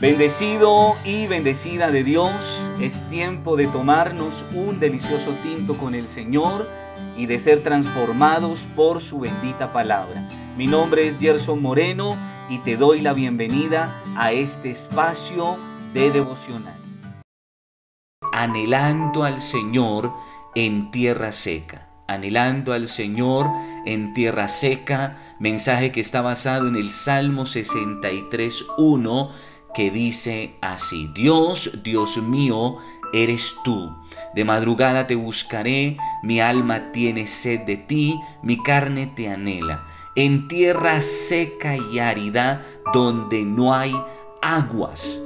Bendecido y bendecida de Dios, es tiempo de tomarnos un delicioso tinto con el Señor y de ser transformados por su bendita palabra. Mi nombre es Gerson Moreno y te doy la bienvenida a este espacio de devocional. Anhelando al Señor en tierra seca anhelando al Señor en tierra seca, mensaje que está basado en el Salmo 63.1 que dice así, Dios, Dios mío, eres tú. De madrugada te buscaré, mi alma tiene sed de ti, mi carne te anhela. En tierra seca y árida, donde no hay aguas.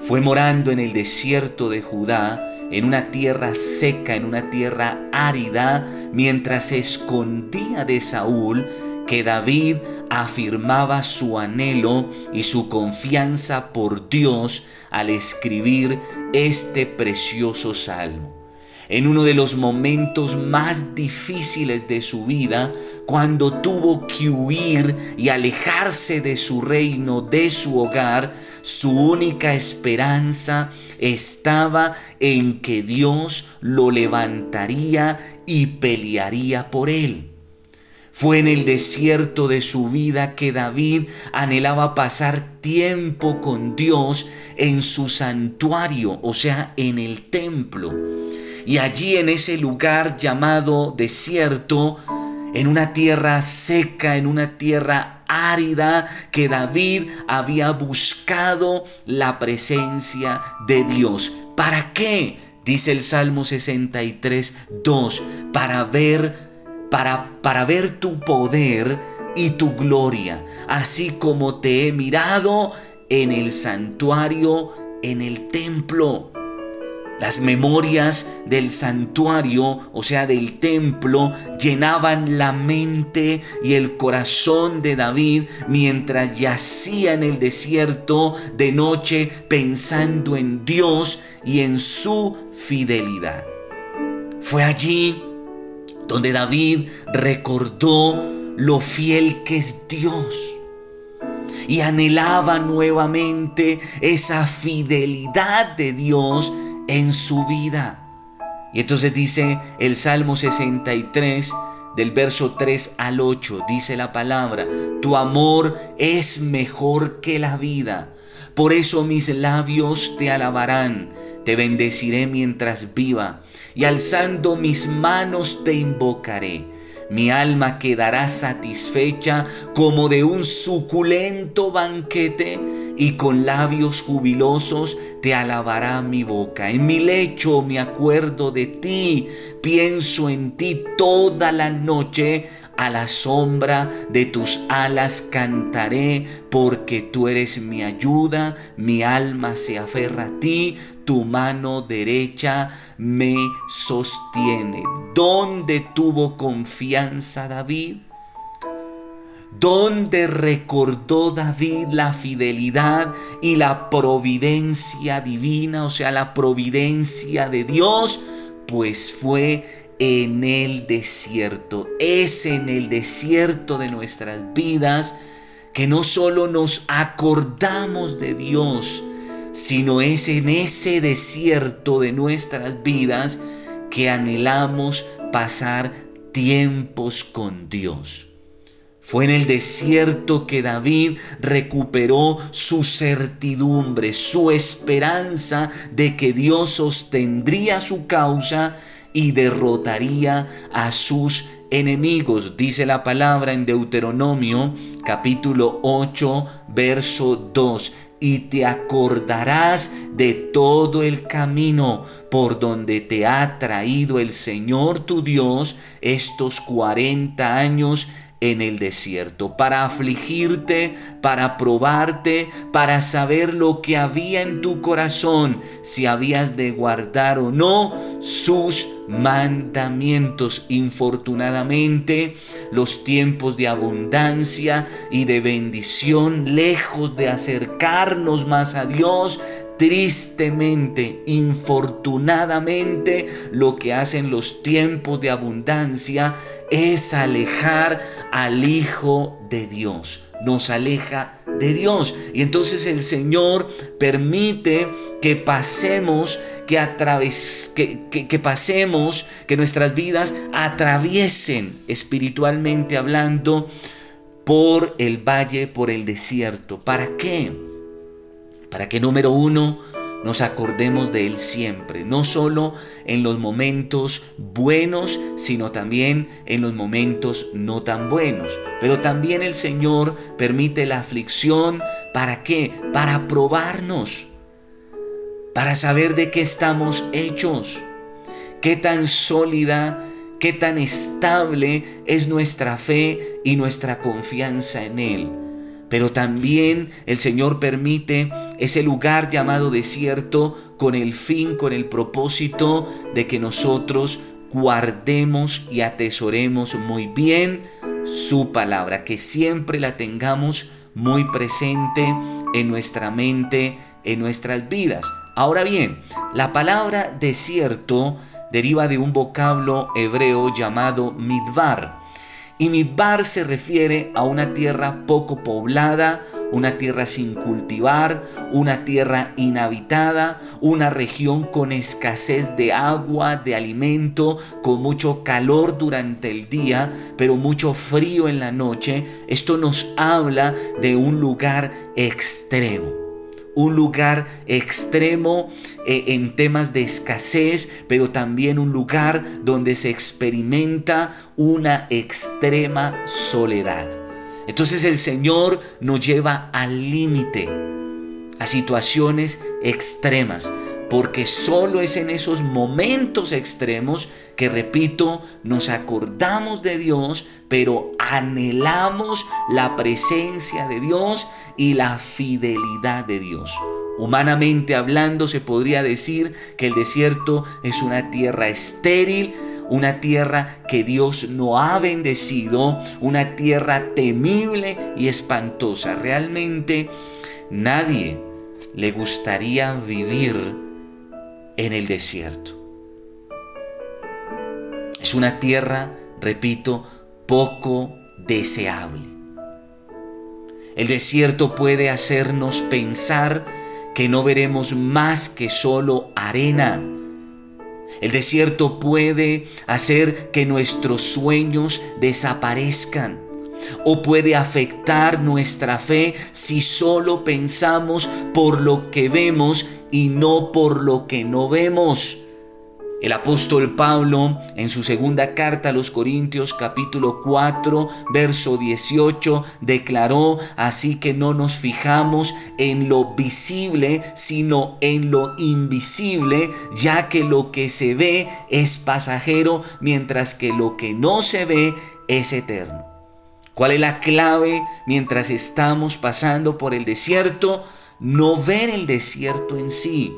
Fue morando en el desierto de Judá, en una tierra seca, en una tierra árida, mientras se escondía de Saúl, que David afirmaba su anhelo y su confianza por Dios al escribir este precioso salmo. En uno de los momentos más difíciles de su vida, cuando tuvo que huir y alejarse de su reino, de su hogar, su única esperanza estaba en que Dios lo levantaría y pelearía por él. Fue en el desierto de su vida que David anhelaba pasar tiempo con Dios en su santuario, o sea, en el templo. Y allí en ese lugar llamado desierto, en una tierra seca, en una tierra árida, que David había buscado la presencia de Dios. ¿Para qué? Dice el Salmo 63, 2, para ver para, para ver tu poder y tu gloria, así como te he mirado en el santuario, en el templo. Las memorias del santuario, o sea, del templo, llenaban la mente y el corazón de David mientras yacía en el desierto de noche pensando en Dios y en su fidelidad. Fue allí donde David recordó lo fiel que es Dios y anhelaba nuevamente esa fidelidad de Dios en su vida. Y entonces dice el Salmo 63 del verso 3 al 8, dice la palabra, tu amor es mejor que la vida, por eso mis labios te alabarán te bendeciré mientras viva, y alzando mis manos te invocaré. Mi alma quedará satisfecha como de un suculento banquete, y con labios jubilosos te alabará mi boca. En mi lecho me acuerdo de ti, pienso en ti toda la noche, a la sombra de tus alas cantaré, porque tú eres mi ayuda, mi alma se aferra a ti, tu mano derecha me sostiene. ¿Dónde tuvo confianza David? ¿Dónde recordó David la fidelidad y la providencia divina, o sea, la providencia de Dios? Pues fue en el desierto. Es en el desierto de nuestras vidas que no solo nos acordamos de Dios, sino es en ese desierto de nuestras vidas que anhelamos pasar tiempos con Dios. Fue en el desierto que David recuperó su certidumbre, su esperanza de que Dios sostendría su causa y derrotaría a sus enemigos. Dice la palabra en Deuteronomio capítulo 8, verso 2. Y te acordarás de todo el camino por donde te ha traído el Señor tu Dios estos 40 años en el desierto, para afligirte, para probarte, para saber lo que había en tu corazón, si habías de guardar o no sus mandamientos. Infortunadamente, los tiempos de abundancia y de bendición, lejos de acercarnos más a Dios, Tristemente, infortunadamente, lo que hacen los tiempos de abundancia es alejar al Hijo de Dios. Nos aleja de Dios. Y entonces el Señor permite que pasemos, que, atraves, que, que, pasemos, que nuestras vidas atraviesen espiritualmente hablando por el valle, por el desierto. ¿Para qué? Para que número uno, nos acordemos de Él siempre, no solo en los momentos buenos, sino también en los momentos no tan buenos. Pero también el Señor permite la aflicción, ¿para qué? Para probarnos, para saber de qué estamos hechos, qué tan sólida, qué tan estable es nuestra fe y nuestra confianza en Él pero también el Señor permite ese lugar llamado desierto con el fin, con el propósito de que nosotros guardemos y atesoremos muy bien su palabra, que siempre la tengamos muy presente en nuestra mente, en nuestras vidas. Ahora bien, la palabra desierto deriva de un vocablo hebreo llamado midbar y Midbar se refiere a una tierra poco poblada, una tierra sin cultivar, una tierra inhabitada, una región con escasez de agua, de alimento, con mucho calor durante el día, pero mucho frío en la noche. Esto nos habla de un lugar extremo un lugar extremo eh, en temas de escasez, pero también un lugar donde se experimenta una extrema soledad. Entonces el Señor nos lleva al límite, a situaciones extremas porque solo es en esos momentos extremos que, repito, nos acordamos de Dios, pero anhelamos la presencia de Dios y la fidelidad de Dios. Humanamente hablando, se podría decir que el desierto es una tierra estéril, una tierra que Dios no ha bendecido, una tierra temible y espantosa. Realmente nadie le gustaría vivir en el desierto. Es una tierra, repito, poco deseable. El desierto puede hacernos pensar que no veremos más que solo arena. El desierto puede hacer que nuestros sueños desaparezcan o puede afectar nuestra fe si solo pensamos por lo que vemos y no por lo que no vemos. El apóstol Pablo en su segunda carta a los Corintios capítulo 4 verso 18 declaró, así que no nos fijamos en lo visible, sino en lo invisible, ya que lo que se ve es pasajero, mientras que lo que no se ve es eterno. ¿Cuál es la clave mientras estamos pasando por el desierto? No ver el desierto en sí,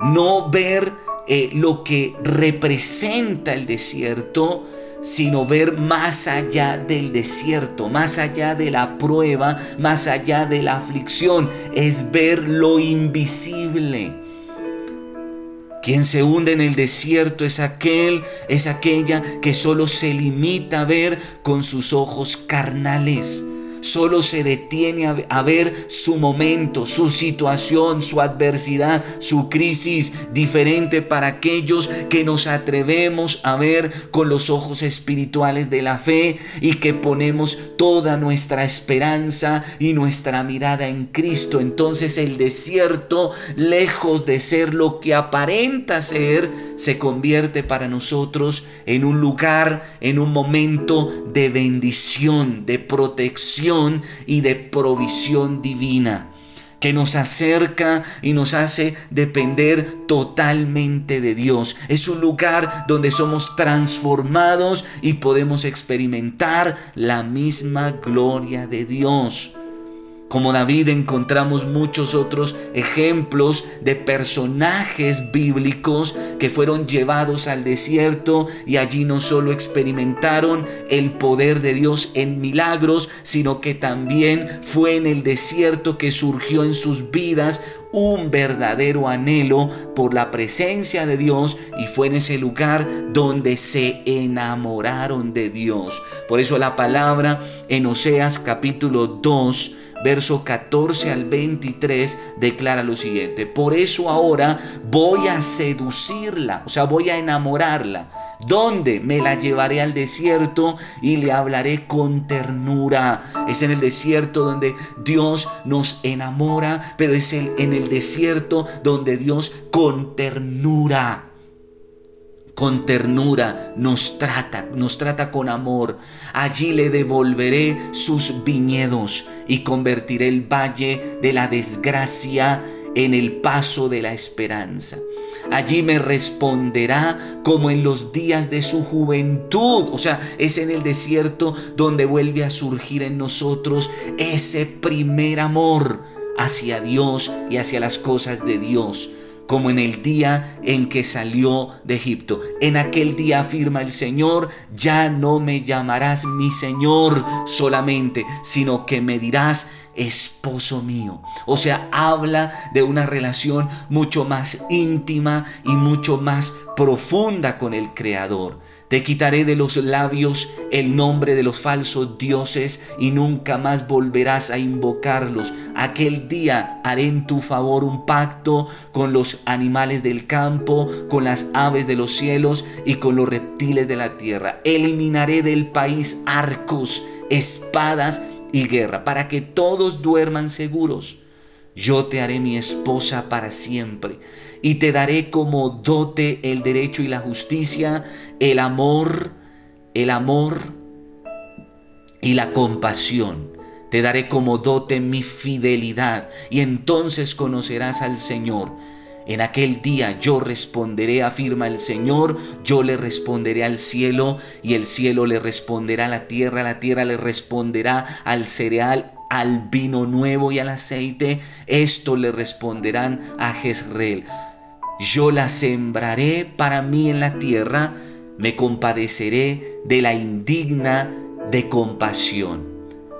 no ver eh, lo que representa el desierto, sino ver más allá del desierto, más allá de la prueba, más allá de la aflicción, es ver lo invisible. Quien se hunde en el desierto es aquel, es aquella que solo se limita a ver con sus ojos carnales solo se detiene a, ver su momento, su situación, su adversidad, su crisis, diferente para aquellos que nos atrevemos a ver con los ojos espirituales de la fe y que ponemos toda nuestra esperanza y nuestra mirada en Cristo. Entonces el desierto, lejos de ser lo que aparenta ser, se convierte para nosotros en un lugar, en un momento de bendición, de y de provisión divina que nos acerca y nos hace depender totalmente de Dios. Es un lugar donde somos transformados y podemos experimentar la misma gloria de Dios. Como David encontramos muchos otros ejemplos de personajes bíblicos que fueron llevados al desierto y allí no solo experimentaron el poder de Dios en milagros, sino que también fue en el desierto que surgió en sus vidas un verdadero anhelo por la presencia de Dios y fue en ese lugar donde se enamoraron de Dios. Por eso la palabra en Oseas capítulo 2 verso 14 al 23, declara lo siguiente, por eso ahora voy a seducirla, o sea, voy a enamorarla. ¿Dónde? Me la llevaré al desierto y le hablaré con ternura. Es en el desierto donde Dios nos enamora, pero es en el desierto donde Dios con ternura con ternura nos trata, nos trata con amor. Allí le devolveré sus viñedos y convertiré el valle de la desgracia en el paso de la esperanza. Allí me responderá como en los días de su juventud. O sea, es en el desierto donde vuelve a surgir en nosotros ese primer amor hacia Dios y hacia las cosas de Dios como en el día en que salió de Egipto. En aquel día afirma el Señor, ya no me llamarás mi Señor solamente, sino que me dirás esposo mío. O sea, habla de una relación mucho más íntima y mucho más profunda con el Creador. Te quitaré de los labios el nombre de los falsos dioses y nunca más volverás a invocarlos. Aquel día haré en tu favor un pacto con los animales del campo, con las aves de los cielos y con los reptiles de la tierra. Eliminaré del país arcos, espadas y guerra, para que todos duerman seguros. Yo te haré mi esposa para siempre y te daré como dote el derecho y la justicia, el amor, el amor y la compasión. Te daré como dote mi fidelidad y entonces conocerás al Señor. En aquel día yo responderé, afirma el Señor, yo le responderé al cielo y el cielo le responderá a la tierra, la tierra le responderá al cereal al vino nuevo y al aceite, esto le responderán a Jezreel. Yo la sembraré para mí en la tierra, me compadeceré de la indigna de compasión.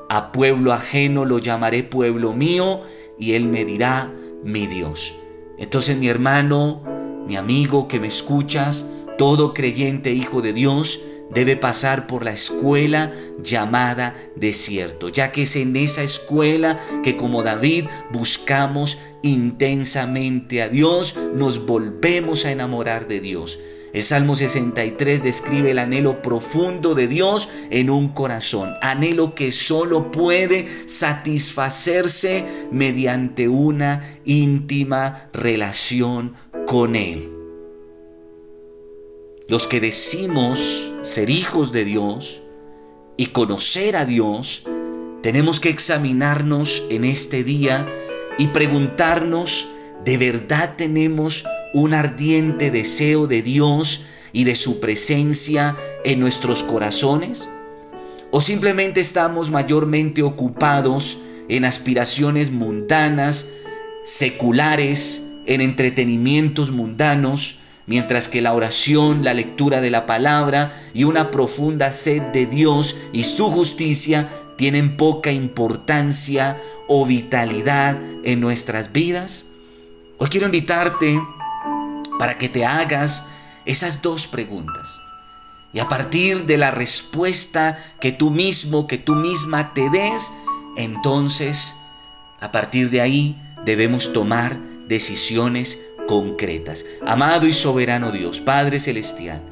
A pueblo ajeno lo llamaré pueblo mío y él me dirá mi Dios. Entonces mi hermano, mi amigo que me escuchas, todo creyente hijo de Dios, debe pasar por la escuela llamada desierto, ya que es en esa escuela que como David buscamos intensamente a Dios, nos volvemos a enamorar de Dios. El Salmo 63 describe el anhelo profundo de Dios en un corazón, anhelo que solo puede satisfacerse mediante una íntima relación con Él. Los que decimos ser hijos de Dios y conocer a Dios, tenemos que examinarnos en este día y preguntarnos, ¿de verdad tenemos un ardiente deseo de Dios y de su presencia en nuestros corazones? ¿O simplemente estamos mayormente ocupados en aspiraciones mundanas, seculares, en entretenimientos mundanos, mientras que la oración, la lectura de la palabra y una profunda sed de Dios y su justicia tienen poca importancia o vitalidad en nuestras vidas? Hoy quiero invitarte para que te hagas esas dos preguntas. Y a partir de la respuesta que tú mismo, que tú misma te des, entonces, a partir de ahí debemos tomar decisiones concretas. Amado y soberano Dios, Padre Celestial,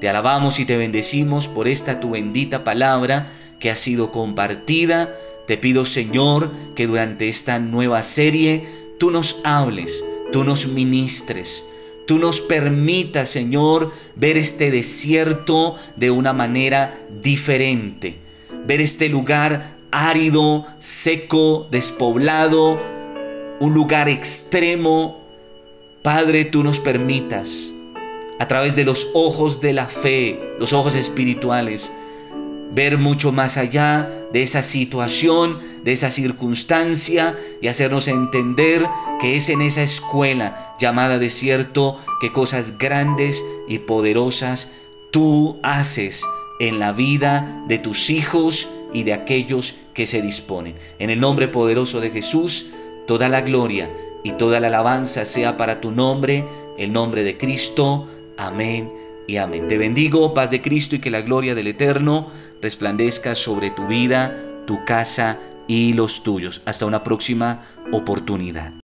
te alabamos y te bendecimos por esta tu bendita palabra que ha sido compartida. Te pido, Señor, que durante esta nueva serie tú nos hables, tú nos ministres, tú nos permitas, Señor, ver este desierto de una manera diferente, ver este lugar árido, seco, despoblado, un lugar extremo, Padre, tú nos permitas, a través de los ojos de la fe, los ojos espirituales, ver mucho más allá de esa situación, de esa circunstancia y hacernos entender que es en esa escuela llamada desierto que cosas grandes y poderosas tú haces en la vida de tus hijos y de aquellos que se disponen. En el nombre poderoso de Jesús, toda la gloria y toda la alabanza sea para tu nombre, el nombre de Cristo. Amén y amén. Te bendigo, paz de Cristo y que la gloria del Eterno resplandezca sobre tu vida, tu casa y los tuyos. Hasta una próxima oportunidad.